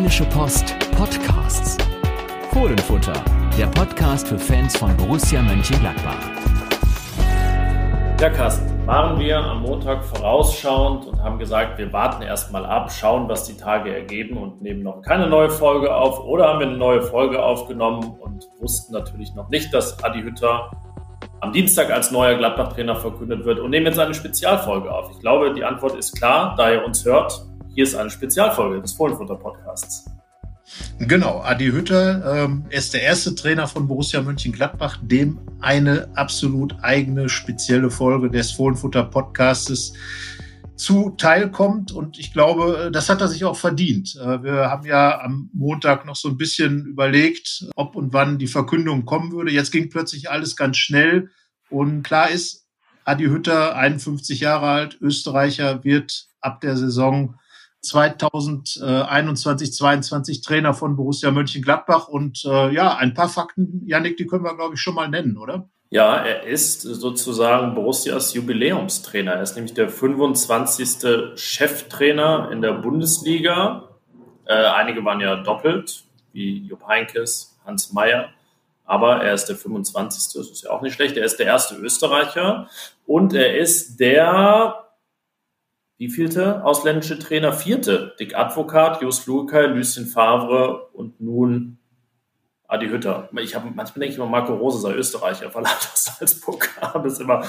Rheinische Post Podcasts. Fohlenfutter, der Podcast für Fans von Borussia Mönchengladbach. Ja, Carsten, waren wir am Montag vorausschauend und haben gesagt, wir warten erstmal ab, schauen, was die Tage ergeben und nehmen noch keine neue Folge auf. Oder haben wir eine neue Folge aufgenommen und wussten natürlich noch nicht, dass Adi Hütter am Dienstag als neuer Gladbach-Trainer verkündet wird und nehmen jetzt eine Spezialfolge auf. Ich glaube, die Antwort ist klar, da ihr uns hört. Hier ist eine Spezialfolge des Fohlenfutter-Podcasts. Genau, Adi Hütter ähm, ist der erste Trainer von Borussia Mönchengladbach, dem eine absolut eigene spezielle Folge des Fohlenfutter Podcastes zuteilkommt. Und ich glaube, das hat er sich auch verdient. Äh, wir haben ja am Montag noch so ein bisschen überlegt, ob und wann die Verkündung kommen würde. Jetzt ging plötzlich alles ganz schnell. Und klar ist, Adi Hütter, 51 Jahre alt, Österreicher, wird ab der Saison 2021, 22 Trainer von Borussia Mönchengladbach. Und äh, ja, ein paar Fakten, Janik, die können wir, glaube ich, schon mal nennen, oder? Ja, er ist sozusagen Borussias Jubiläumstrainer. Er ist nämlich der 25. Cheftrainer in der Bundesliga. Äh, einige waren ja doppelt, wie Jupp Heinkes, Hans Meyer. Aber er ist der 25. Das ist ja auch nicht schlecht. Er ist der erste Österreicher und er ist der wie vielte ausländische Trainer? Vierte. Dick Advokat, Jos Lukai, Lucien Favre und nun Adi Hütter. Ich habe manchmal denke ich immer, Marco Rose sei Österreicher, weil er das Salzburg Das ist immer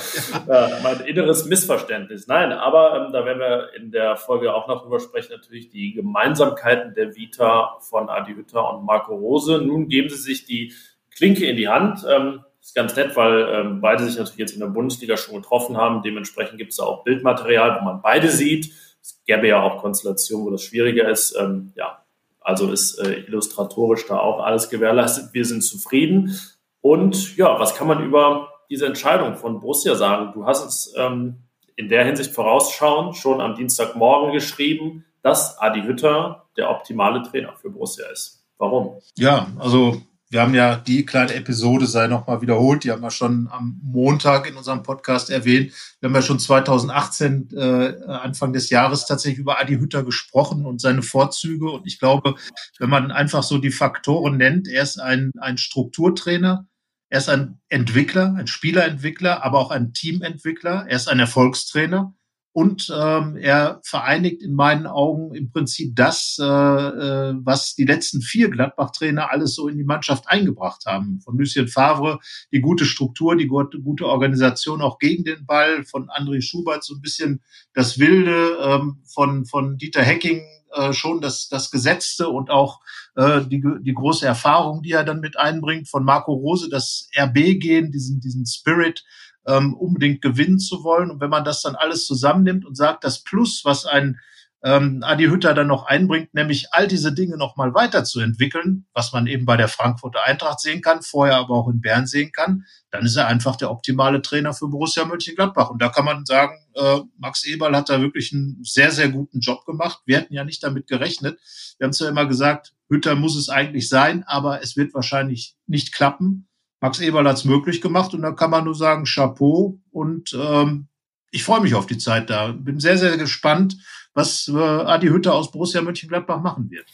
äh, mein inneres Missverständnis. Nein, aber ähm, da werden wir in der Folge auch noch drüber sprechen, natürlich die Gemeinsamkeiten der Vita von Adi Hütter und Marco Rose. Nun geben sie sich die Klinke in die Hand. Ähm, ist ganz nett, weil ähm, beide sich natürlich jetzt in der Bundesliga schon getroffen haben. Dementsprechend gibt es da auch Bildmaterial, wo man beide sieht. Es gäbe ja auch Konstellationen, wo das schwieriger ist. Ähm, ja, also ist äh, illustratorisch da auch alles gewährleistet. Wir sind zufrieden. Und ja, was kann man über diese Entscheidung von Borussia sagen? Du hast es ähm, in der Hinsicht vorausschauend schon am Dienstagmorgen geschrieben, dass Adi Hütter der optimale Trainer für Borussia ist. Warum? Ja, also wir haben ja die kleine Episode, sei nochmal wiederholt, die haben wir schon am Montag in unserem Podcast erwähnt. Wir haben ja schon 2018, äh, Anfang des Jahres, tatsächlich über Adi Hütter gesprochen und seine Vorzüge. Und ich glaube, wenn man einfach so die Faktoren nennt, er ist ein, ein Strukturtrainer, er ist ein Entwickler, ein Spielerentwickler, aber auch ein Teamentwickler, er ist ein Erfolgstrainer. Und ähm, er vereinigt in meinen Augen im Prinzip das, äh, äh, was die letzten vier Gladbach-Trainer alles so in die Mannschaft eingebracht haben. Von Lucien Favre die gute Struktur, die gute Organisation auch gegen den Ball, von André Schubert so ein bisschen das Wilde, ähm, von, von Dieter Hecking äh, schon das, das Gesetzte und auch äh, die, die große Erfahrung, die er dann mit einbringt, von Marco Rose das RB-Gehen, diesen, diesen Spirit, ähm, unbedingt gewinnen zu wollen. Und wenn man das dann alles zusammennimmt und sagt, das Plus, was ein ähm, Adi Hütter dann noch einbringt, nämlich all diese Dinge noch mal weiterzuentwickeln, was man eben bei der Frankfurter Eintracht sehen kann, vorher aber auch in Bern sehen kann, dann ist er einfach der optimale Trainer für Borussia Mönchengladbach. Und da kann man sagen, äh, Max Eberl hat da wirklich einen sehr, sehr guten Job gemacht. Wir hätten ja nicht damit gerechnet. Wir haben zwar immer gesagt, Hütter muss es eigentlich sein, aber es wird wahrscheinlich nicht klappen. Max Eberl hat es möglich gemacht und da kann man nur sagen, Chapeau. Und ähm, ich freue mich auf die Zeit da. Bin sehr, sehr gespannt, was äh, Adi Hütter aus Borussia Mönchengladbach machen wird.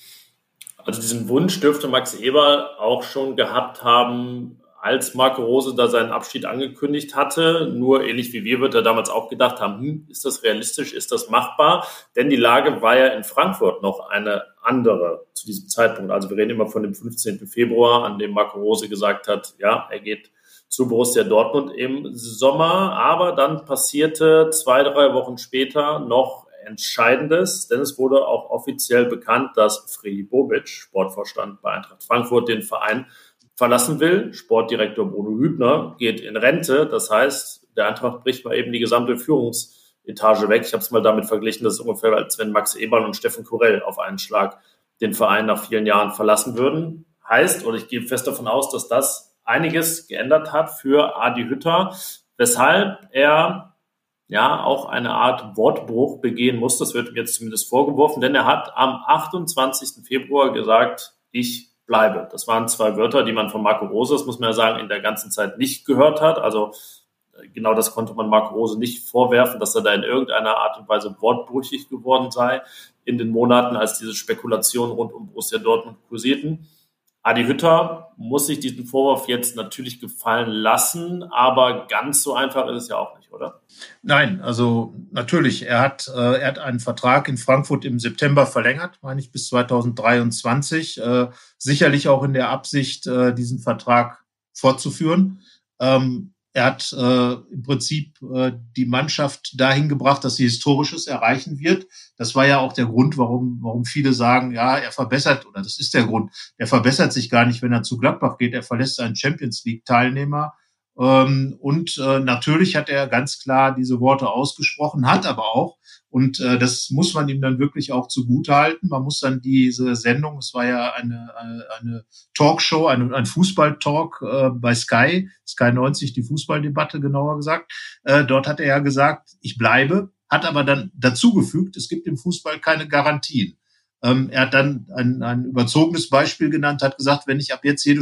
Also diesen Wunsch dürfte Max Eberl auch schon gehabt haben, als Marco Rose da seinen Abschied angekündigt hatte. Nur ähnlich wie wir wird er damals auch gedacht haben, hm, ist das realistisch, ist das machbar? Denn die Lage war ja in Frankfurt noch eine andere zu diesem Zeitpunkt. Also wir reden immer von dem 15. Februar, an dem Marco Rose gesagt hat, ja, er geht zu Borussia Dortmund im Sommer. Aber dann passierte zwei, drei Wochen später noch Entscheidendes, denn es wurde auch offiziell bekannt, dass Freddy Bobic, Sportvorstand bei Eintracht Frankfurt, den Verein verlassen will. Sportdirektor Bruno Hübner geht in Rente. Das heißt, der Eintracht bricht mal eben die gesamte Führungsetage weg. Ich habe es mal damit verglichen, das ist ungefähr, als wenn Max Eberl und Steffen Kurell auf einen Schlag den Verein nach vielen Jahren verlassen würden. Heißt, oder ich gehe fest davon aus, dass das einiges geändert hat für Adi Hütter, weshalb er ja auch eine Art Wortbruch begehen muss. Das wird ihm jetzt zumindest vorgeworfen, denn er hat am 28. Februar gesagt, ich bleibe. Das waren zwei Wörter, die man von Marco Rose, das muss man ja sagen, in der ganzen Zeit nicht gehört hat. Also genau das konnte man Marco Rose nicht vorwerfen, dass er da in irgendeiner Art und Weise wortbrüchig geworden sei in den Monaten, als diese Spekulationen rund um Borussia Dortmund kursierten. Adi Hütter muss sich diesen Vorwurf jetzt natürlich gefallen lassen, aber ganz so einfach ist es ja auch nicht, oder? Nein, also natürlich, er hat, äh, er hat einen Vertrag in Frankfurt im September verlängert, meine ich, bis 2023. Äh, sicherlich auch in der Absicht, äh, diesen Vertrag fortzuführen. Ähm, er hat äh, im Prinzip äh, die Mannschaft dahin gebracht, dass sie Historisches erreichen wird. Das war ja auch der Grund, warum, warum viele sagen, ja, er verbessert, oder das ist der Grund, er verbessert sich gar nicht, wenn er zu Gladbach geht. Er verlässt einen Champions League-Teilnehmer. Ähm, und äh, natürlich hat er ganz klar diese Worte ausgesprochen, hat aber auch und äh, das muss man ihm dann wirklich auch zugutehalten. Man muss dann diese Sendung, es war ja eine, eine, eine Talkshow, eine, ein Fußballtalk äh, bei Sky, Sky 90, die Fußballdebatte genauer gesagt. Äh, dort hat er ja gesagt, ich bleibe, hat aber dann dazugefügt, es gibt im Fußball keine Garantien. Ähm, er hat dann ein, ein überzogenes Beispiel genannt, hat gesagt, wenn ich ab jetzt jede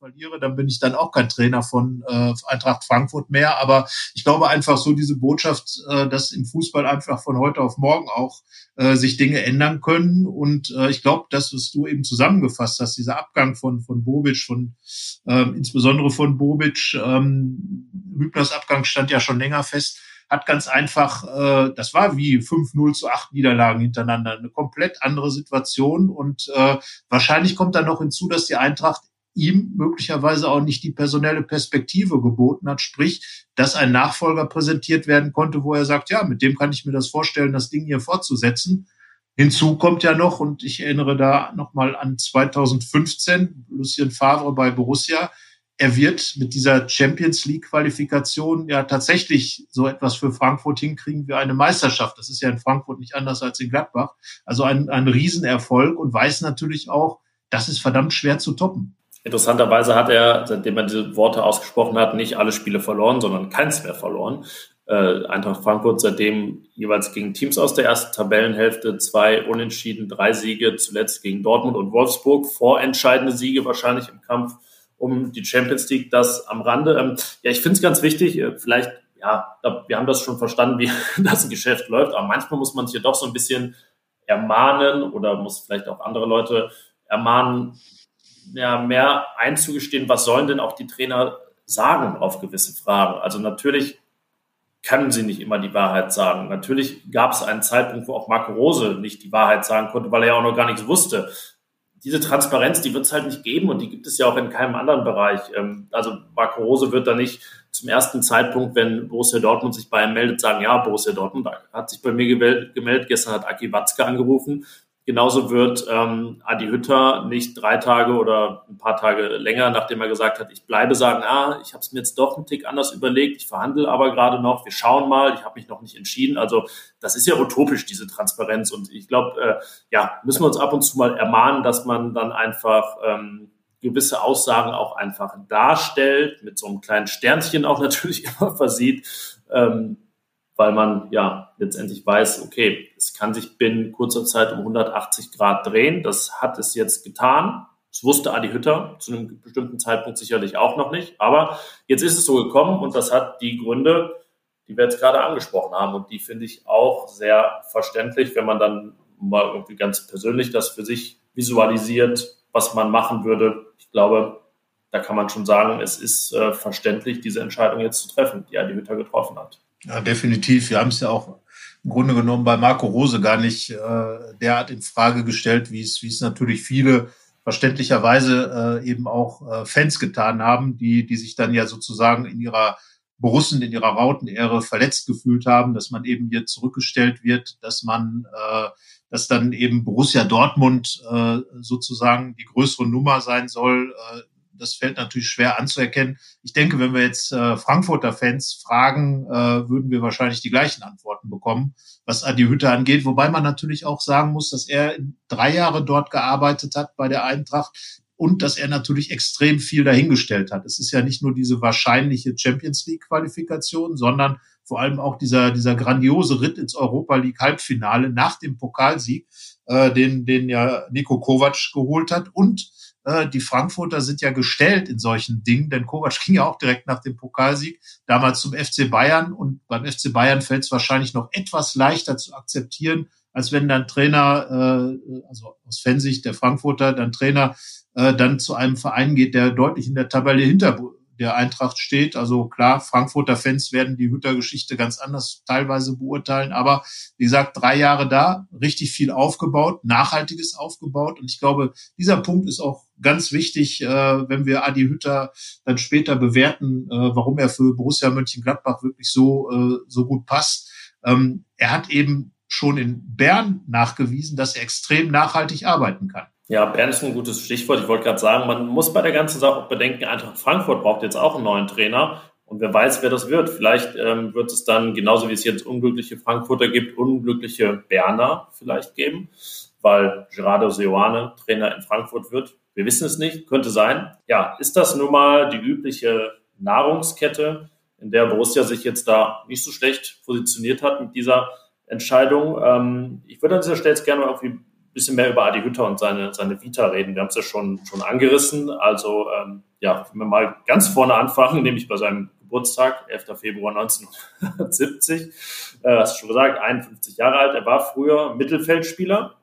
verliere, dann bin ich dann auch kein Trainer von äh, Eintracht Frankfurt mehr. Aber ich glaube einfach so diese Botschaft, äh, dass im Fußball einfach von heute auf morgen auch äh, sich Dinge ändern können. Und äh, ich glaube, das, was du eben zusammengefasst hast, dieser Abgang von von Bobic, von äh, insbesondere von Bobic, ähm, Hübners Abgang stand ja schon länger fest hat ganz einfach, äh, das war wie 5-0 zu 8 Niederlagen hintereinander, eine komplett andere Situation. Und äh, wahrscheinlich kommt dann noch hinzu, dass die Eintracht ihm möglicherweise auch nicht die personelle Perspektive geboten hat, sprich, dass ein Nachfolger präsentiert werden konnte, wo er sagt, ja, mit dem kann ich mir das vorstellen, das Ding hier fortzusetzen. Hinzu kommt ja noch, und ich erinnere da nochmal an 2015, Lucien Favre bei Borussia, er wird mit dieser Champions League Qualifikation ja tatsächlich so etwas für Frankfurt hinkriegen wie eine Meisterschaft. Das ist ja in Frankfurt nicht anders als in Gladbach. Also ein, ein Riesenerfolg und weiß natürlich auch, das ist verdammt schwer zu toppen. Interessanterweise hat er, seitdem er diese Worte ausgesprochen hat, nicht alle Spiele verloren, sondern keins mehr verloren. Äh, Eintracht Frankfurt seitdem jeweils gegen Teams aus der ersten Tabellenhälfte, zwei Unentschieden, drei Siege, zuletzt gegen Dortmund und Wolfsburg, vorentscheidende Siege wahrscheinlich im Kampf um die Champions League, das am Rande. Ähm, ja, ich finde es ganz wichtig, äh, vielleicht, ja, wir haben das schon verstanden, wie das Geschäft läuft, aber manchmal muss man sich ja doch so ein bisschen ermahnen oder muss vielleicht auch andere Leute ermahnen, ja, mehr einzugestehen, was sollen denn auch die Trainer sagen auf gewisse Fragen. Also natürlich können sie nicht immer die Wahrheit sagen. Natürlich gab es einen Zeitpunkt, wo auch Marco Rose nicht die Wahrheit sagen konnte, weil er ja auch noch gar nichts wusste. Diese Transparenz, die wird es halt nicht geben und die gibt es ja auch in keinem anderen Bereich. Ähm, also Marco Rose wird da nicht zum ersten Zeitpunkt, wenn Borussia Dortmund sich bei ihm meldet, sagen, ja, Borussia Dortmund hat sich bei mir gemeldet, gestern hat Aki Watzke angerufen Genauso wird ähm, Adi Hütter nicht drei Tage oder ein paar Tage länger, nachdem er gesagt hat, ich bleibe, sagen, ah, ich habe es mir jetzt doch einen Tick anders überlegt, ich verhandle aber gerade noch, wir schauen mal, ich habe mich noch nicht entschieden. Also das ist ja utopisch, diese Transparenz. Und ich glaube, äh, ja, müssen wir uns ab und zu mal ermahnen, dass man dann einfach ähm, gewisse Aussagen auch einfach darstellt, mit so einem kleinen Sternchen auch natürlich immer versieht. Ähm, weil man ja letztendlich weiß, okay, es kann sich binnen kurzer Zeit um 180 Grad drehen. Das hat es jetzt getan. Das wusste Adi Hütter zu einem bestimmten Zeitpunkt sicherlich auch noch nicht. Aber jetzt ist es so gekommen und das hat die Gründe, die wir jetzt gerade angesprochen haben. Und die finde ich auch sehr verständlich, wenn man dann mal irgendwie ganz persönlich das für sich visualisiert, was man machen würde. Ich glaube, da kann man schon sagen, es ist äh, verständlich, diese Entscheidung jetzt zu treffen, die Adi Hütter getroffen hat. Ja, definitiv. Wir haben es ja auch im Grunde genommen bei Marco Rose gar nicht äh, derart in Frage gestellt, wie es, wie es natürlich viele verständlicherweise äh, eben auch äh, Fans getan haben, die, die sich dann ja sozusagen in ihrer Borussen, in ihrer Rautenehre verletzt gefühlt haben, dass man eben hier zurückgestellt wird, dass man, äh, dass dann eben Borussia Dortmund äh, sozusagen die größere Nummer sein soll, äh, das fällt natürlich schwer anzuerkennen. Ich denke, wenn wir jetzt äh, Frankfurter Fans fragen, äh, würden wir wahrscheinlich die gleichen Antworten bekommen, was Adi Hütte angeht. Wobei man natürlich auch sagen muss, dass er drei Jahre dort gearbeitet hat bei der Eintracht und dass er natürlich extrem viel dahingestellt hat. Es ist ja nicht nur diese wahrscheinliche Champions League Qualifikation, sondern vor allem auch dieser, dieser grandiose Ritt ins Europa League Halbfinale nach dem Pokalsieg, äh, den, den ja Nico Kovac geholt hat und die Frankfurter sind ja gestellt in solchen Dingen, denn Kovac ging ja auch direkt nach dem Pokalsieg damals zum FC Bayern und beim FC Bayern fällt es wahrscheinlich noch etwas leichter zu akzeptieren, als wenn dann Trainer, äh, also aus Fansicht der Frankfurter, dann Trainer äh, dann zu einem Verein geht, der deutlich in der Tabelle hinter der Eintracht steht. Also klar, Frankfurter Fans werden die Hütter-Geschichte ganz anders teilweise beurteilen. Aber wie gesagt, drei Jahre da, richtig viel aufgebaut, nachhaltiges aufgebaut. Und ich glaube, dieser Punkt ist auch ganz wichtig, äh, wenn wir Adi Hütter dann später bewerten, äh, warum er für Borussia Mönchengladbach wirklich so, äh, so gut passt. Ähm, er hat eben schon in Bern nachgewiesen, dass er extrem nachhaltig arbeiten kann. Ja, Bern ist ein gutes Stichwort. Ich wollte gerade sagen, man muss bei der ganzen Sache auch bedenken, Eintracht Frankfurt braucht jetzt auch einen neuen Trainer. Und wer weiß, wer das wird. Vielleicht ähm, wird es dann, genauso wie es jetzt unglückliche Frankfurter gibt, unglückliche Berner vielleicht geben, weil Gerardo Seoane Trainer in Frankfurt wird. Wir wissen es nicht, könnte sein. Ja, ist das nun mal die übliche Nahrungskette, in der Borussia sich jetzt da nicht so schlecht positioniert hat mit dieser Entscheidung? Ähm, ich würde an dieser Stelle jetzt gerne mal irgendwie bisschen mehr über Adi Hütter und seine, seine Vita reden. Wir haben es ja schon, schon angerissen. Also ähm, ja, wenn wir mal ganz vorne anfangen, nämlich bei seinem Geburtstag, 11. Februar 1970. Äh, hast du schon gesagt, 51 Jahre alt. Er war früher Mittelfeldspieler,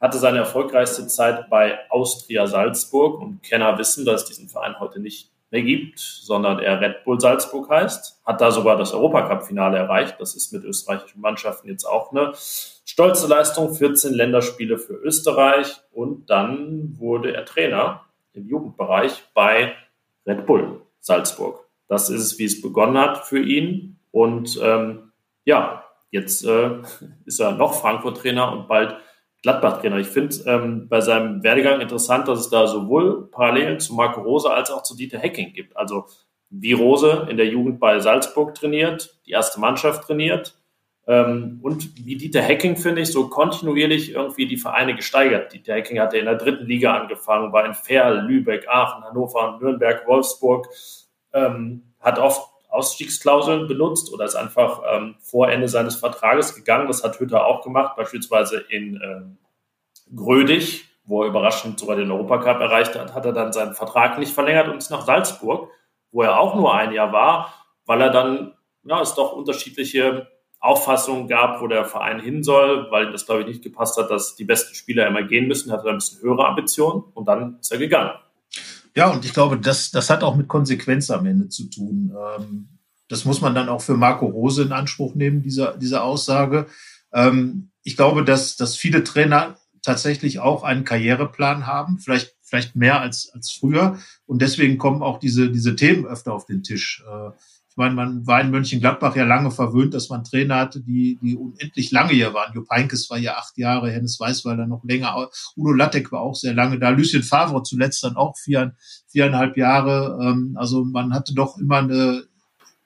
hatte seine erfolgreichste Zeit bei Austria Salzburg und Kenner wissen, dass es diesen Verein heute nicht mehr gibt, sondern er Red Bull Salzburg heißt. Hat da sogar das Europacup-Finale erreicht. Das ist mit österreichischen Mannschaften jetzt auch eine stolze Leistung. 14 Länderspiele für Österreich und dann wurde er Trainer im Jugendbereich bei Red Bull Salzburg. Das ist es, wie es begonnen hat für ihn. Und ähm, ja, jetzt äh, ist er noch Frankfurt-Trainer und bald Gladbach-Trainer. Ich finde ähm, bei seinem Werdegang interessant, dass es da sowohl Parallelen zu Marco Rose als auch zu Dieter Hecking gibt. Also wie Rose in der Jugend bei Salzburg trainiert, die erste Mannschaft trainiert ähm, und wie Dieter Hecking, finde ich, so kontinuierlich irgendwie die Vereine gesteigert. Dieter Hecking hatte in der dritten Liga angefangen, war in Ferl, Lübeck, Aachen, Hannover, Nürnberg, Wolfsburg, ähm, hat oft Ausstiegsklauseln benutzt oder ist einfach ähm, vor Ende seines Vertrages gegangen. Das hat Hütter auch gemacht, beispielsweise in ähm, Grödig, wo er überraschend sogar den Europacup erreicht hat, hat er dann seinen Vertrag nicht verlängert und ist nach Salzburg, wo er auch nur ein Jahr war, weil er dann, ja, es doch unterschiedliche Auffassungen gab, wo der Verein hin soll, weil ihm das, glaube ich, nicht gepasst hat, dass die besten Spieler immer gehen müssen, hat er ein bisschen höhere Ambitionen und dann ist er gegangen. Ja, und ich glaube, das, das hat auch mit Konsequenz am Ende zu tun. Ähm, das muss man dann auch für Marco Rose in Anspruch nehmen, diese, diese Aussage. Ähm, ich glaube, dass, dass viele Trainer tatsächlich auch einen Karriereplan haben, vielleicht, vielleicht mehr als, als früher. Und deswegen kommen auch diese, diese Themen öfter auf den Tisch. Äh, ich meine, man war in Mönchengladbach ja lange verwöhnt, dass man Trainer hatte, die, die unendlich lange hier waren. Jupp Heynckes war ja acht Jahre, Hennes Weißweiler noch länger, Udo Lattek war auch sehr lange da, Lucien Favre zuletzt dann auch vier, viereinhalb Jahre. Ähm, also man hatte doch immer eine,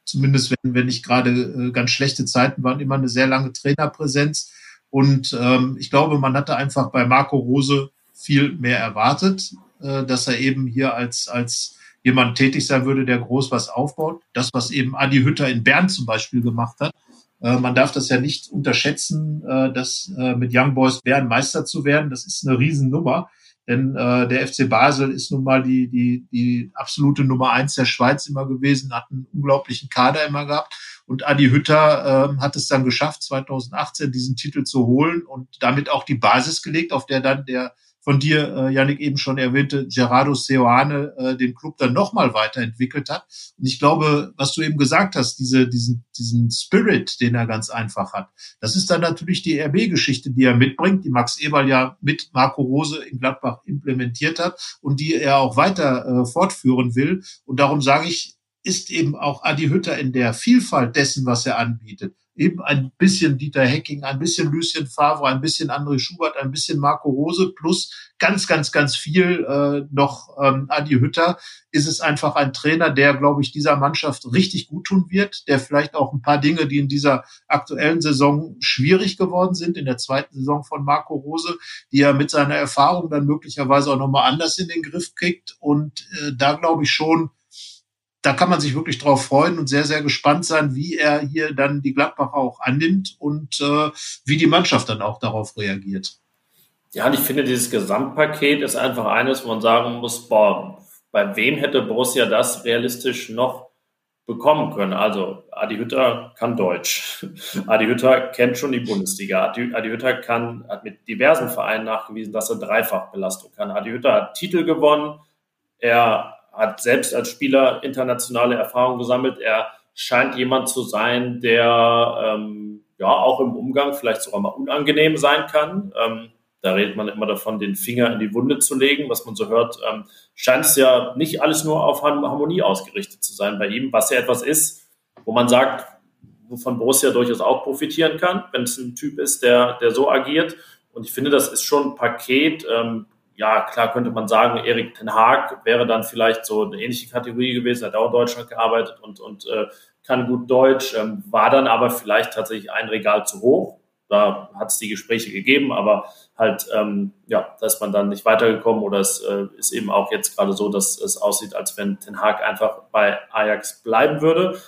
zumindest wenn, wenn nicht gerade äh, ganz schlechte Zeiten waren, immer eine sehr lange Trainerpräsenz. Und ähm, ich glaube, man hatte einfach bei Marco Rose viel mehr erwartet, äh, dass er eben hier als, als jemand tätig sein würde, der groß was aufbaut. Das, was eben Adi Hütter in Bern zum Beispiel gemacht hat. Äh, man darf das ja nicht unterschätzen, äh, dass äh, mit Young Boys Bern Meister zu werden. Das ist eine Riesennummer. Denn äh, der FC Basel ist nun mal die, die, die absolute Nummer eins der Schweiz immer gewesen, hat einen unglaublichen Kader immer gehabt. Und Adi Hütter äh, hat es dann geschafft, 2018 diesen Titel zu holen und damit auch die Basis gelegt, auf der dann der von dir, äh, Yannick, eben schon erwähnte, Gerardo Seoane äh, den Club dann nochmal weiterentwickelt hat. Und ich glaube, was du eben gesagt hast, diese, diesen, diesen Spirit, den er ganz einfach hat, das ist dann natürlich die RB-Geschichte, die er mitbringt, die Max Eberl ja mit Marco Rose in Gladbach implementiert hat und die er auch weiter äh, fortführen will. Und darum sage ich, ist eben auch Adi Hütter in der Vielfalt dessen, was er anbietet eben ein bisschen Dieter Hecking, ein bisschen Lucien Favre, ein bisschen André Schubert, ein bisschen Marco Rose plus ganz, ganz, ganz viel äh, noch ähm, Adi Hütter, ist es einfach ein Trainer, der, glaube ich, dieser Mannschaft richtig gut tun wird, der vielleicht auch ein paar Dinge, die in dieser aktuellen Saison schwierig geworden sind, in der zweiten Saison von Marco Rose, die er mit seiner Erfahrung dann möglicherweise auch nochmal anders in den Griff kriegt. Und äh, da glaube ich schon, da kann man sich wirklich drauf freuen und sehr, sehr gespannt sein, wie er hier dann die Gladbacher auch annimmt und äh, wie die Mannschaft dann auch darauf reagiert. Ja, und ich finde, dieses Gesamtpaket ist einfach eines, wo man sagen muss, boah, bei wem hätte Borussia das realistisch noch bekommen können? Also, Adi Hütter kann Deutsch. Adi Hütter kennt schon die Bundesliga. Adi, Adi Hütter kann, hat mit diversen Vereinen nachgewiesen, dass er Dreifachbelastung kann. Adi Hütter hat Titel gewonnen. Er hat selbst als Spieler internationale Erfahrungen gesammelt. Er scheint jemand zu sein, der ähm, ja auch im Umgang vielleicht sogar mal unangenehm sein kann. Ähm, da redet man immer davon, den Finger in die Wunde zu legen. Was man so hört, ähm, scheint es ja nicht alles nur auf Harmonie ausgerichtet zu sein bei ihm, was ja etwas ist, wo man sagt, wovon Borussia durchaus auch profitieren kann, wenn es ein Typ ist, der, der so agiert. Und ich finde, das ist schon ein Paket. Ähm, ja, klar könnte man sagen, Erik Ten Haag wäre dann vielleicht so eine ähnliche Kategorie gewesen, hat auch in Deutschland gearbeitet und, und äh, kann gut Deutsch, ähm, war dann aber vielleicht tatsächlich ein Regal zu hoch. Da hat es die Gespräche gegeben, aber halt, ähm, ja, da ist man dann nicht weitergekommen oder es äh, ist eben auch jetzt gerade so, dass es aussieht, als wenn Ten Hag einfach bei Ajax bleiben würde.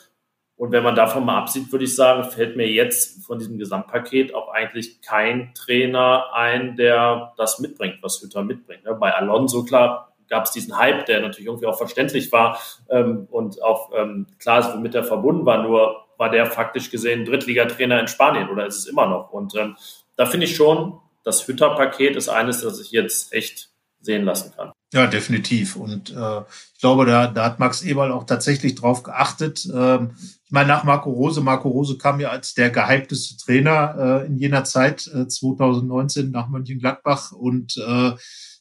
Und wenn man davon mal absieht, würde ich sagen, fällt mir jetzt von diesem Gesamtpaket auch eigentlich kein Trainer ein, der das mitbringt, was Hütter mitbringt. Ne? Bei Alonso, klar, gab es diesen Hype, der natürlich irgendwie auch verständlich war ähm, und auch ähm, klar ist, womit er verbunden war. Nur war der faktisch gesehen Drittligatrainer in Spanien oder ist es immer noch. Und ähm, da finde ich schon, das Hütter-Paket ist eines, das ich jetzt echt sehen lassen kann. Ja, definitiv. Und äh, ich glaube, da, da hat Max Eberl auch tatsächlich drauf geachtet. Ähm, ich meine, nach Marco Rose, Marco Rose kam ja als der gehypteste Trainer äh, in jener Zeit, äh, 2019 nach Mönchengladbach. Und äh,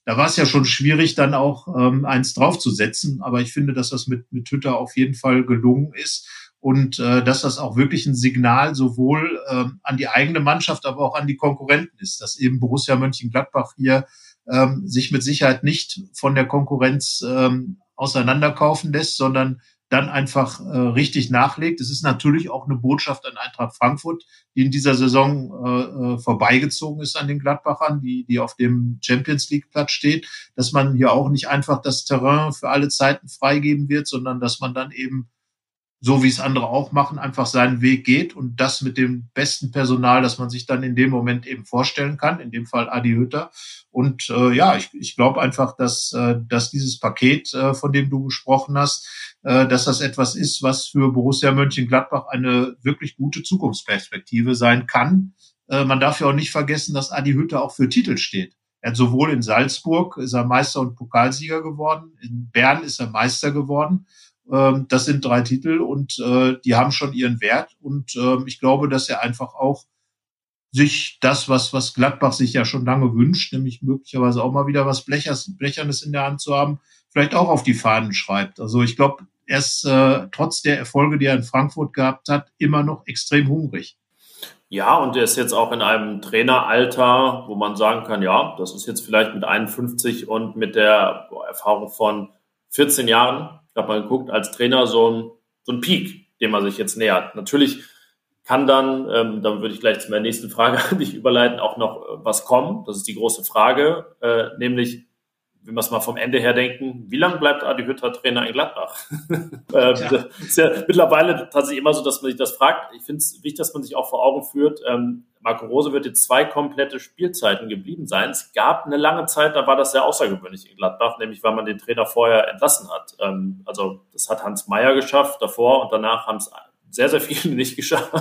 da war es ja schon schwierig, dann auch ähm, eins draufzusetzen. Aber ich finde, dass das mit, mit Hütter auf jeden Fall gelungen ist und äh, dass das auch wirklich ein Signal sowohl äh, an die eigene Mannschaft, aber auch an die Konkurrenten ist, dass eben Borussia Mönchengladbach hier ähm, sich mit Sicherheit nicht von der Konkurrenz ähm, auseinanderkaufen lässt, sondern dann einfach äh, richtig nachlegt. Es ist natürlich auch eine Botschaft an Eintracht Frankfurt, die in dieser Saison äh, äh, vorbeigezogen ist an den Gladbachern, die, die auf dem Champions League Platz steht, dass man hier auch nicht einfach das Terrain für alle Zeiten freigeben wird, sondern dass man dann eben so wie es andere auch machen, einfach seinen Weg geht und das mit dem besten Personal, das man sich dann in dem Moment eben vorstellen kann, in dem Fall Adi Hütter. Und äh, ja, ich, ich glaube einfach, dass, äh, dass dieses Paket, äh, von dem du gesprochen hast, äh, dass das etwas ist, was für Borussia Mönchengladbach eine wirklich gute Zukunftsperspektive sein kann. Äh, man darf ja auch nicht vergessen, dass Adi Hütter auch für Titel steht. Er hat sowohl in Salzburg ist er Meister und Pokalsieger geworden, in Bern ist er Meister geworden. Ähm, das sind drei Titel und äh, die haben schon ihren Wert. Und ähm, ich glaube, dass er einfach auch sich das, was, was Gladbach sich ja schon lange wünscht, nämlich möglicherweise auch mal wieder was Blechers, Blechernes in der Hand zu haben, vielleicht auch auf die Fahnen schreibt. Also ich glaube, er ist äh, trotz der Erfolge, die er in Frankfurt gehabt hat, immer noch extrem hungrig. Ja, und er ist jetzt auch in einem Traineralter, wo man sagen kann, ja, das ist jetzt vielleicht mit 51 und mit der Erfahrung von 14 Jahren habe mal geguckt, als Trainer so ein, so ein Peak, dem man sich jetzt nähert. Natürlich kann dann, ähm, dann würde ich gleich zu meiner nächsten Frage an dich überleiten, auch noch äh, was kommen. Das ist die große Frage, äh, nämlich wenn wir es mal vom Ende her denken, wie lange bleibt Adi Hütter Trainer in Gladbach? ähm, ja. ist ja mittlerweile tatsächlich immer so, dass man sich das fragt. Ich finde es wichtig, dass man sich auch vor Augen führt. Ähm, Marco Rose wird jetzt zwei komplette Spielzeiten geblieben sein. Es gab eine lange Zeit, da war das sehr außergewöhnlich in Gladbach, nämlich weil man den Trainer vorher entlassen hat. Ähm, also das hat Hans Meyer geschafft davor und danach haben es sehr, sehr viele nicht geschafft.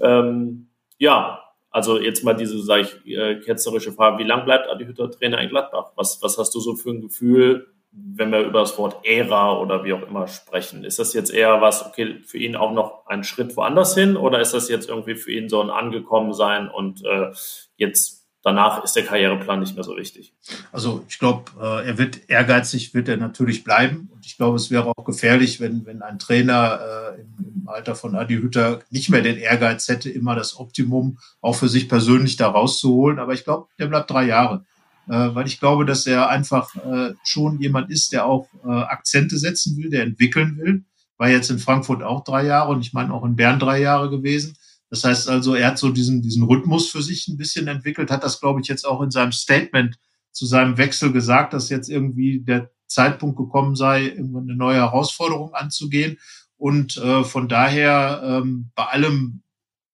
Ähm, ja, also jetzt mal diese, sage ich, äh, ketzerische Frage, wie lang bleibt Adi Hütter Trainer in Gladbach? Was, was hast du so für ein Gefühl, wenn wir über das Wort Ära oder wie auch immer sprechen? Ist das jetzt eher was, okay, für ihn auch noch ein Schritt woanders hin oder ist das jetzt irgendwie für ihn so ein Angekommensein und äh, jetzt danach ist der Karriereplan nicht mehr so wichtig. Also ich glaube, äh, er wird ehrgeizig, wird er natürlich bleiben. Und ich glaube, es wäre auch gefährlich, wenn, wenn ein Trainer äh, im, im Alter von Adi Hütter nicht mehr den Ehrgeiz hätte, immer das Optimum auch für sich persönlich da rauszuholen. Aber ich glaube, der bleibt drei Jahre. Äh, weil ich glaube, dass er einfach äh, schon jemand ist, der auch äh, Akzente setzen will, der entwickeln will. War jetzt in Frankfurt auch drei Jahre und ich meine auch in Bern drei Jahre gewesen. Das heißt also, er hat so diesen, diesen Rhythmus für sich ein bisschen entwickelt, hat das, glaube ich, jetzt auch in seinem Statement zu seinem Wechsel gesagt, dass jetzt irgendwie der Zeitpunkt gekommen sei, eine neue Herausforderung anzugehen. Und äh, von daher, ähm, bei allem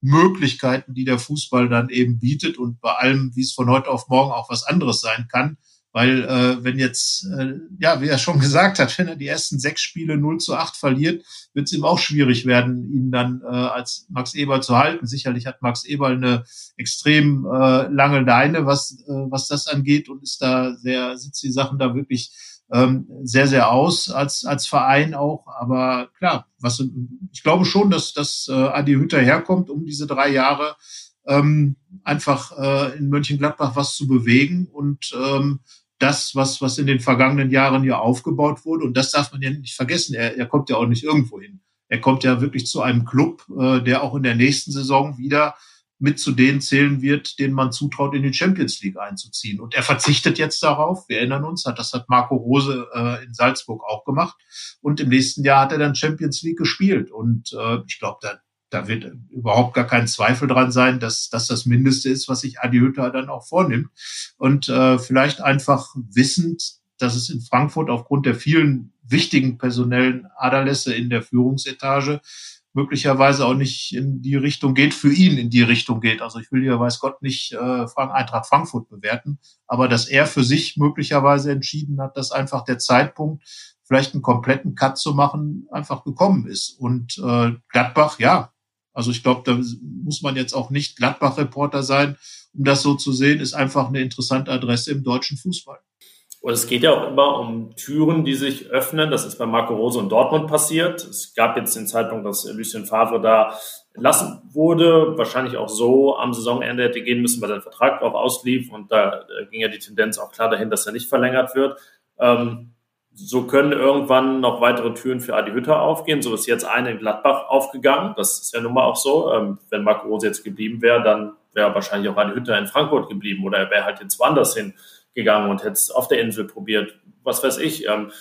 Möglichkeiten, die der Fußball dann eben bietet und bei allem, wie es von heute auf morgen auch was anderes sein kann. Weil äh, wenn jetzt, äh, ja, wie er schon gesagt hat, wenn er die ersten sechs Spiele 0 zu 8 verliert, wird es ihm auch schwierig werden, ihn dann äh, als Max Eberl zu halten. Sicherlich hat Max Eberl eine extrem äh, lange Leine, was, äh, was das angeht und ist da sehr, sitzt die Sachen da wirklich ähm, sehr, sehr aus als, als Verein auch. Aber klar, was, ich glaube schon, dass, dass äh, Adi Hütter herkommt, um diese drei Jahre ähm, einfach äh, in Mönchengladbach was zu bewegen und ähm, das, was, was in den vergangenen Jahren ja aufgebaut wurde. Und das darf man ja nicht vergessen. Er, er kommt ja auch nicht irgendwo hin. Er kommt ja wirklich zu einem Club, äh, der auch in der nächsten Saison wieder mit zu denen zählen wird, denen man zutraut, in die Champions League einzuziehen. Und er verzichtet jetzt darauf. Wir erinnern uns, das hat Marco Rose äh, in Salzburg auch gemacht. Und im nächsten Jahr hat er dann Champions League gespielt. Und äh, ich glaube, da, da wird überhaupt gar kein Zweifel dran sein, dass, dass das Mindeste ist, was sich Adi Hütter dann auch vornimmt. Und äh, vielleicht einfach wissend, dass es in Frankfurt aufgrund der vielen wichtigen personellen Aderlässe in der Führungsetage möglicherweise auch nicht in die Richtung geht, für ihn in die Richtung geht. Also ich will ja, weiß Gott, nicht äh, Eintracht Frankfurt bewerten, aber dass er für sich möglicherweise entschieden hat, dass einfach der Zeitpunkt, vielleicht einen kompletten Cut zu machen, einfach gekommen ist. Und äh, Gladbach, ja, also ich glaube, da muss man jetzt auch nicht Gladbach-Reporter sein, um das so zu sehen, ist einfach eine interessante Adresse im deutschen Fußball. Und es geht ja auch immer um Türen, die sich öffnen. Das ist bei Marco Rose und Dortmund passiert. Es gab jetzt den Zeitpunkt, dass Lucien Favre da entlassen wurde. Wahrscheinlich auch so am Saisonende hätte gehen müssen, weil sein Vertrag auch auslief. Und da ging ja die Tendenz auch klar dahin, dass er nicht verlängert wird. Ähm, so können irgendwann noch weitere Türen für Adi Hütter aufgehen. So ist jetzt eine in Gladbach aufgegangen. Das ist ja nun mal auch so. Ähm, wenn Marco Rose jetzt geblieben wäre, dann wäre wahrscheinlich auch Adi Hütter in Frankfurt geblieben oder er wäre halt jetzt woanders hin gegangen und hätte es auf der Insel probiert, was weiß ich. Ähm,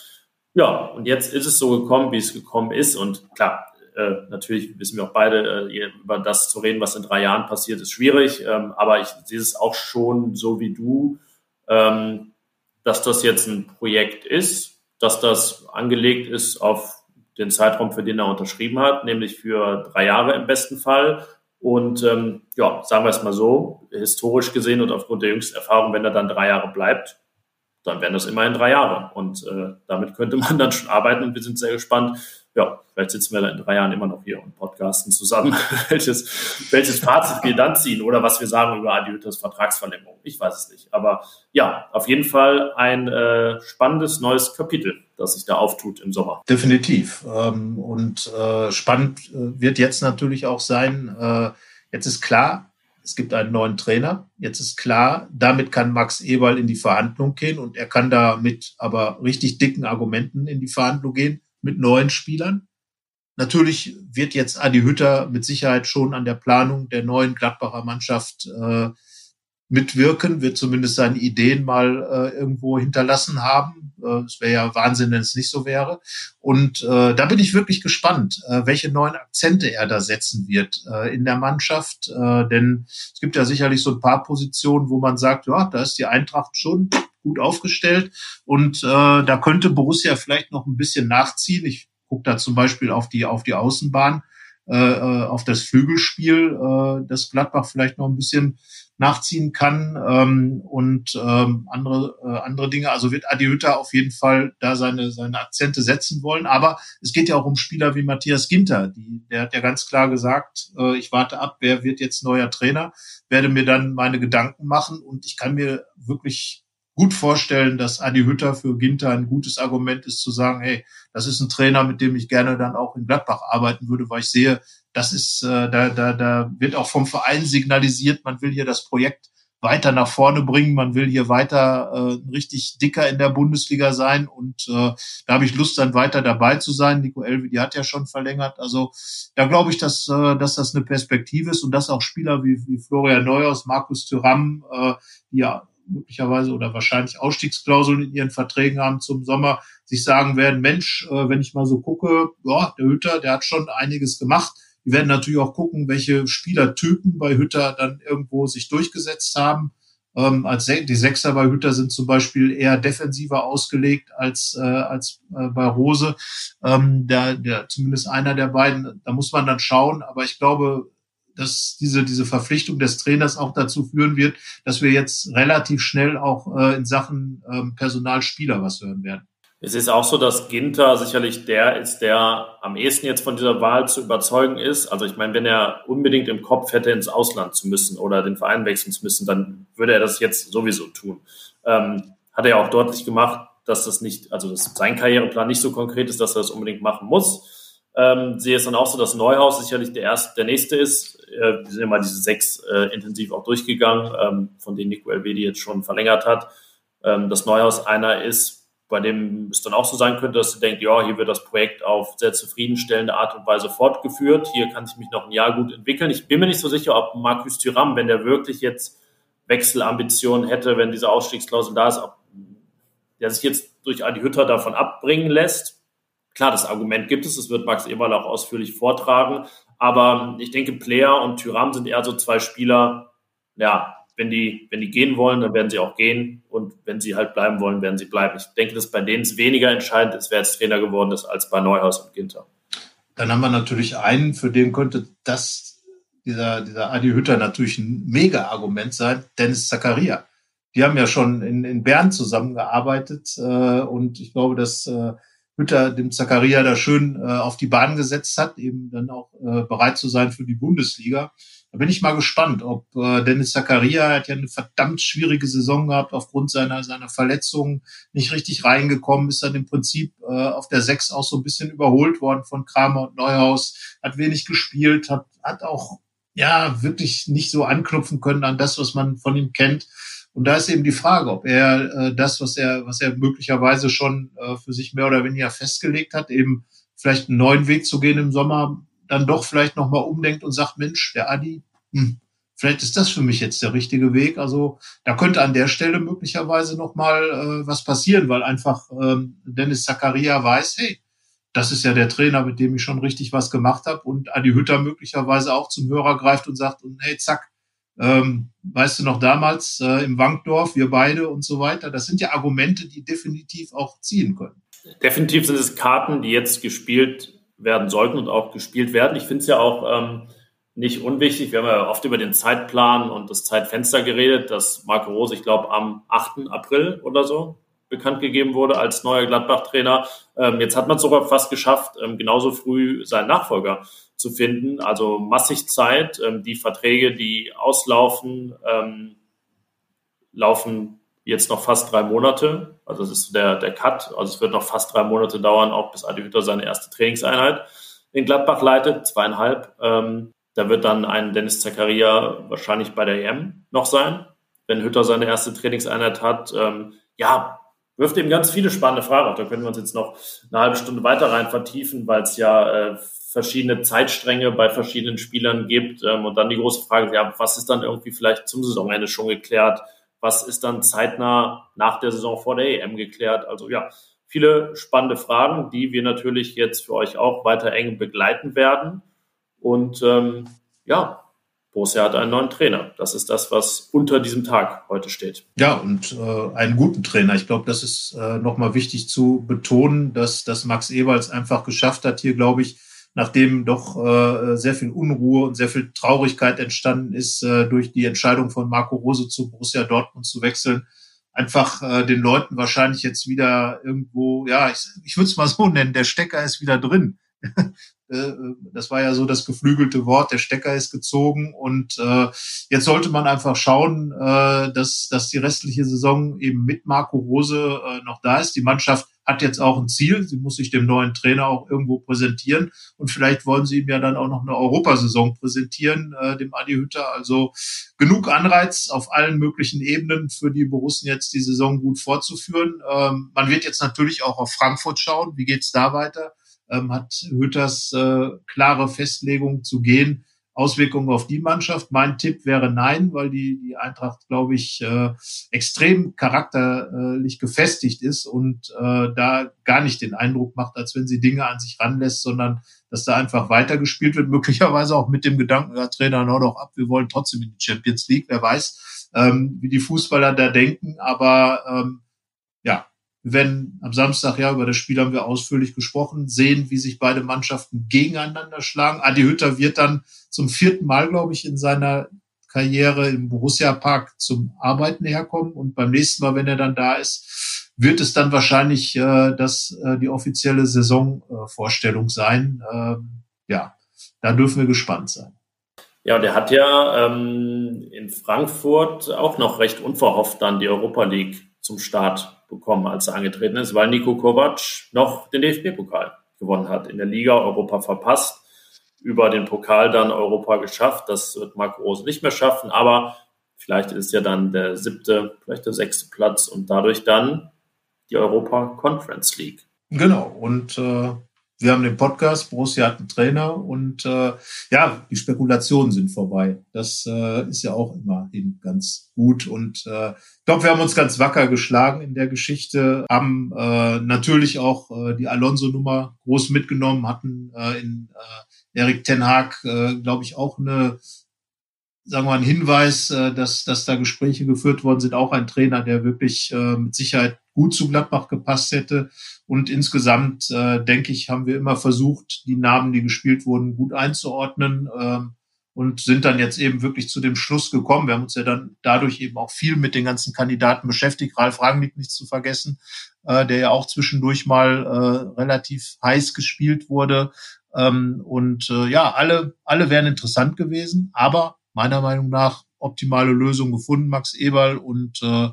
ja, und jetzt ist es so gekommen, wie es gekommen ist. Und klar, äh, natürlich wissen wir auch beide, äh, über das zu reden, was in drei Jahren passiert, ist schwierig. Ähm, aber ich sehe es auch schon so wie du, ähm, dass das jetzt ein Projekt ist, dass das angelegt ist auf den Zeitraum, für den er unterschrieben hat, nämlich für drei Jahre im besten Fall. Und ähm, ja, sagen wir es mal so, historisch gesehen und aufgrund der jüngsten Erfahrung, wenn er dann drei Jahre bleibt, dann wären das immerhin drei Jahre. Und äh, damit könnte man dann schon arbeiten und wir sind sehr gespannt. Ja, vielleicht sitzen wir in drei Jahren immer noch hier und podcasten zusammen, welches, welches Fazit wir dann ziehen oder was wir sagen über Adi Hütters Vertragsverlängerung. Ich weiß es nicht. Aber ja, auf jeden Fall ein äh, spannendes neues Kapitel, das sich da auftut im Sommer. Definitiv. Ähm, und äh, spannend äh, wird jetzt natürlich auch sein, äh, jetzt ist klar, es gibt einen neuen Trainer. Jetzt ist klar, damit kann Max Eberl in die Verhandlung gehen und er kann da mit aber richtig dicken Argumenten in die Verhandlung gehen mit neuen Spielern. Natürlich wird jetzt Adi Hütter mit Sicherheit schon an der Planung der neuen Gladbacher Mannschaft äh, mitwirken, wird zumindest seine Ideen mal äh, irgendwo hinterlassen haben. Äh, es wäre ja Wahnsinn, wenn es nicht so wäre. Und äh, da bin ich wirklich gespannt, äh, welche neuen Akzente er da setzen wird äh, in der Mannschaft. Äh, denn es gibt ja sicherlich so ein paar Positionen, wo man sagt, ja, da ist die Eintracht schon gut aufgestellt und äh, da könnte Borussia vielleicht noch ein bisschen nachziehen. Ich gucke da zum Beispiel auf die auf die Außenbahn, äh, äh auf das Flügelspiel, äh, das Gladbach vielleicht noch ein bisschen nachziehen kann ähm, und ähm, andere äh, andere Dinge. Also wird Adi Hütter auf jeden Fall da seine seine Akzente setzen wollen. Aber es geht ja auch um Spieler wie Matthias Ginter. Die, der hat ja ganz klar gesagt, äh, ich warte ab, wer wird jetzt neuer Trainer, werde mir dann meine Gedanken machen und ich kann mir wirklich gut vorstellen, dass Adi Hütter für Ginter ein gutes Argument ist zu sagen, hey, das ist ein Trainer, mit dem ich gerne dann auch in Gladbach arbeiten würde, weil ich sehe, das ist, äh, da, da, da wird auch vom Verein signalisiert, man will hier das Projekt weiter nach vorne bringen, man will hier weiter äh, richtig dicker in der Bundesliga sein und äh, da habe ich Lust dann weiter dabei zu sein. Nico Elvi, die hat ja schon verlängert. Also da glaube ich, dass, äh, dass das eine Perspektive ist und dass auch Spieler wie, wie Florian Neuhaus, Markus Thüram, äh, ja möglicherweise oder wahrscheinlich Ausstiegsklauseln in ihren Verträgen haben zum Sommer, sich sagen werden, Mensch, äh, wenn ich mal so gucke, ja, der Hütter, der hat schon einiges gemacht. Wir werden natürlich auch gucken, welche Spielertypen bei Hütter dann irgendwo sich durchgesetzt haben. Ähm, die Sechser bei Hütter sind zum Beispiel eher defensiver ausgelegt als äh, als äh, bei Rose. Ähm, der, der zumindest einer der beiden. Da muss man dann schauen. Aber ich glaube, dass diese, diese Verpflichtung des Trainers auch dazu führen wird, dass wir jetzt relativ schnell auch äh, in Sachen ähm, Personalspieler was hören werden. Es ist auch so, dass Ginter sicherlich der ist, der am ehesten jetzt von dieser Wahl zu überzeugen ist. Also ich meine, wenn er unbedingt im Kopf hätte, ins Ausland zu müssen oder den Verein wechseln zu müssen, dann würde er das jetzt sowieso tun. Ähm, hat er ja auch deutlich gemacht, dass das nicht, also dass sein Karriereplan nicht so konkret ist, dass er das unbedingt machen muss. Ähm, sehe es dann auch so, dass Neuhaus sicherlich der erste, der nächste ist. Äh, wir sind mal diese sechs äh, intensiv auch durchgegangen, ähm, von denen Nico Elvedi jetzt schon verlängert hat. Ähm, dass Neuhaus einer ist, bei dem es dann auch so sein könnte, dass du denkst, ja, hier wird das Projekt auf sehr zufriedenstellende Art und Weise fortgeführt. Hier kann ich mich noch ein Jahr gut entwickeln. Ich bin mir nicht so sicher, ob Markus Thuram, wenn der wirklich jetzt Wechselambitionen hätte, wenn diese Ausstiegsklausel da ist, ob der sich jetzt durch Adi Hütter davon abbringen lässt. Klar, das Argument gibt es, das wird Max Eberl auch ausführlich vortragen. Aber ich denke, Player und Thuram sind eher so zwei Spieler, ja, wenn die, wenn die gehen wollen, dann werden sie auch gehen. Und wenn sie halt bleiben wollen, werden sie bleiben. Ich denke, dass bei denen es weniger entscheidend ist, wer jetzt Trainer geworden ist, als bei Neuhaus und Ginter. Dann haben wir natürlich einen, für den könnte das, dieser, dieser Adi Hütter natürlich ein Mega-Argument sein, Dennis Zakaria. Die haben ja schon in, in Bern zusammengearbeitet äh, und ich glaube, dass äh, Hütter dem Zakaria da schön äh, auf die Bahn gesetzt hat, eben dann auch äh, bereit zu sein für die Bundesliga. Da bin ich mal gespannt, ob äh, Dennis Zakaria hat ja eine verdammt schwierige Saison gehabt aufgrund seiner seiner Verletzungen, nicht richtig reingekommen, ist dann im Prinzip äh, auf der Sechs auch so ein bisschen überholt worden von Kramer und Neuhaus, hat wenig gespielt, hat hat auch ja wirklich nicht so anknüpfen können an das, was man von ihm kennt. Und da ist eben die Frage, ob er äh, das, was er, was er möglicherweise schon äh, für sich mehr oder weniger festgelegt hat, eben vielleicht einen neuen Weg zu gehen im Sommer, dann doch vielleicht nochmal umdenkt und sagt, Mensch, der Adi, hm, vielleicht ist das für mich jetzt der richtige Weg. Also da könnte an der Stelle möglicherweise nochmal äh, was passieren, weil einfach ähm, Dennis Zakaria weiß, hey, das ist ja der Trainer, mit dem ich schon richtig was gemacht habe und Adi Hütter möglicherweise auch zum Hörer greift und sagt, und hey, zack, ähm, weißt du noch damals äh, im Wankdorf, wir beide und so weiter. Das sind ja Argumente, die definitiv auch ziehen können. Definitiv sind es Karten, die jetzt gespielt werden sollten und auch gespielt werden. Ich finde es ja auch ähm, nicht unwichtig. Wir haben ja oft über den Zeitplan und das Zeitfenster geredet, dass Marco Rose, ich glaube, am 8. April oder so bekannt gegeben wurde als neuer Gladbach-Trainer. Ähm, jetzt hat man es sogar fast geschafft, ähm, genauso früh seinen Nachfolger zu finden. Also massig Zeit. Ähm, die Verträge, die auslaufen, ähm, laufen jetzt noch fast drei Monate. Also das ist der, der Cut. Also es wird noch fast drei Monate dauern, auch bis Adi Hütter seine erste Trainingseinheit in Gladbach leitet, zweieinhalb. Ähm, da wird dann ein Dennis Zakaria wahrscheinlich bei der EM noch sein, wenn Hütter seine erste Trainingseinheit hat. Ähm, ja, wirft eben ganz viele spannende Fragen auf. Da können wir uns jetzt noch eine halbe Stunde weiter rein vertiefen, weil es ja äh, verschiedene Zeitstränge bei verschiedenen Spielern gibt. Ähm, und dann die große Frage, ja, was ist dann irgendwie vielleicht zum Saisonende schon geklärt? was ist dann zeitnah nach der Saison vor der EM geklärt. Also ja, viele spannende Fragen, die wir natürlich jetzt für euch auch weiter eng begleiten werden. Und ähm, ja, Borussia hat einen neuen Trainer. Das ist das, was unter diesem Tag heute steht. Ja, und äh, einen guten Trainer. Ich glaube, das ist äh, nochmal wichtig zu betonen, dass, dass Max Ewalds einfach geschafft hat, hier, glaube ich, nachdem doch äh, sehr viel Unruhe und sehr viel Traurigkeit entstanden ist äh, durch die Entscheidung von Marco Rose zu Borussia Dortmund zu wechseln, einfach äh, den Leuten wahrscheinlich jetzt wieder irgendwo, ja, ich, ich würde es mal so nennen, der Stecker ist wieder drin. Äh, das war ja so das geflügelte Wort, der Stecker ist gezogen und äh, jetzt sollte man einfach schauen, äh, dass, dass die restliche Saison eben mit Marco Rose äh, noch da ist. Die Mannschaft hat jetzt auch ein Ziel, sie muss sich dem neuen Trainer auch irgendwo präsentieren und vielleicht wollen sie ihm ja dann auch noch eine Europasaison präsentieren, äh, dem Adi Hütter. Also genug Anreiz auf allen möglichen Ebenen für die Borussen jetzt die Saison gut fortzuführen. Ähm, man wird jetzt natürlich auch auf Frankfurt schauen, wie geht's da weiter? Ähm, hat Hütters äh, klare Festlegung zu gehen. Auswirkungen auf die Mannschaft? Mein Tipp wäre nein, weil die, die Eintracht, glaube ich, äh, extrem charakterlich gefestigt ist und äh, da gar nicht den Eindruck macht, als wenn sie Dinge an sich ranlässt, sondern dass da einfach weitergespielt wird, möglicherweise auch mit dem Gedanken, ja, Trainer, hau doch ab, wir wollen trotzdem in die Champions League, wer weiß, ähm, wie die Fußballer da denken, aber ähm, werden am Samstag, ja, über das Spiel haben wir ausführlich gesprochen, sehen, wie sich beide Mannschaften gegeneinander schlagen. Adi Hütter wird dann zum vierten Mal, glaube ich, in seiner Karriere im Borussia Park zum Arbeiten herkommen. Und beim nächsten Mal, wenn er dann da ist, wird es dann wahrscheinlich äh, das, äh, die offizielle Saisonvorstellung äh, sein. Ähm, ja, da dürfen wir gespannt sein. Ja, der hat ja ähm, in Frankfurt auch noch recht unverhofft dann die Europa League zum Start bekommen, als er angetreten ist, weil Nico Kovac noch den DFB-Pokal gewonnen hat. In der Liga Europa verpasst, über den Pokal dann Europa geschafft. Das wird Marco Rose nicht mehr schaffen, aber vielleicht ist ja dann der siebte, vielleicht der sechste Platz und dadurch dann die Europa Conference League. Genau, und äh, wir haben den Podcast, Borussia hat einen Trainer und äh, ja, die Spekulationen sind vorbei. Das äh, ist ja auch immerhin ganz gut. Und äh, ich glaube, wir haben uns ganz wacker geschlagen in der Geschichte, haben äh, natürlich auch äh, die Alonso-Nummer groß mitgenommen, hatten äh, in äh, Erik Ten Haag, äh, glaube ich, auch eine sagen wir mal, ein Hinweis, äh, dass, dass da Gespräche geführt worden sind, auch ein Trainer, der wirklich äh, mit Sicherheit gut zu Gladbach gepasst hätte. Und insgesamt, äh, denke ich, haben wir immer versucht, die Namen, die gespielt wurden, gut einzuordnen äh, und sind dann jetzt eben wirklich zu dem Schluss gekommen. Wir haben uns ja dann dadurch eben auch viel mit den ganzen Kandidaten beschäftigt. Ralf Rangnick nicht zu vergessen, äh, der ja auch zwischendurch mal äh, relativ heiß gespielt wurde. Ähm, und äh, ja, alle, alle wären interessant gewesen, aber meiner Meinung nach optimale Lösung gefunden, Max Eberl. Und äh,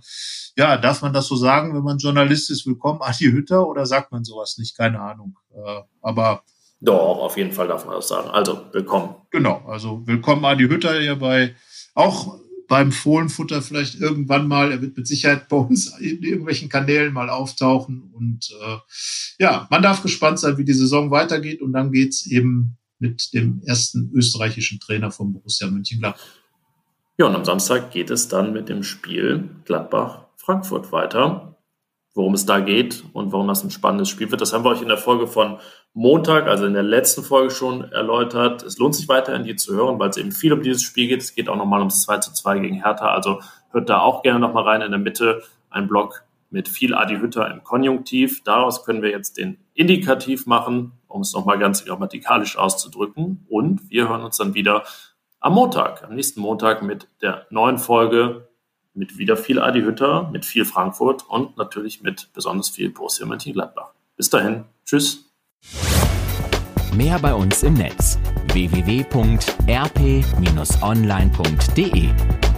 ja, darf man das so sagen, wenn man Journalist ist, willkommen, Adi Hütter, oder sagt man sowas nicht? Keine Ahnung. Äh, aber doch, auf jeden Fall darf man das sagen. Also, willkommen. Genau, also willkommen Adi Hütter hier bei, auch beim Fohlenfutter vielleicht irgendwann mal. Er wird mit Sicherheit bei uns in irgendwelchen Kanälen mal auftauchen. Und äh, ja, man darf gespannt sein, wie die Saison weitergeht. Und dann geht's eben mit dem ersten österreichischen Trainer von Borussia Mönchengladbach. Ja, und am Samstag geht es dann mit dem Spiel Gladbach-Frankfurt weiter. Worum es da geht und warum das ein spannendes Spiel wird, das haben wir euch in der Folge von Montag, also in der letzten Folge schon erläutert. Es lohnt sich weiterhin, die zu hören, weil es eben viel um dieses Spiel geht. Es geht auch nochmal ums 2 zu 2 gegen Hertha. Also hört da auch gerne nochmal rein in der Mitte. Ein Blog mit viel Adi Hütter im Konjunktiv. Daraus können wir jetzt den Indikativ machen um es nochmal ganz grammatikalisch auszudrücken. Und wir hören uns dann wieder am Montag, am nächsten Montag mit der neuen Folge mit wieder viel Adi Hütter, mit viel Frankfurt und natürlich mit besonders viel Borussia Mönchengladbach. Bis dahin, tschüss. Mehr bei uns im Netz www.rp-online.de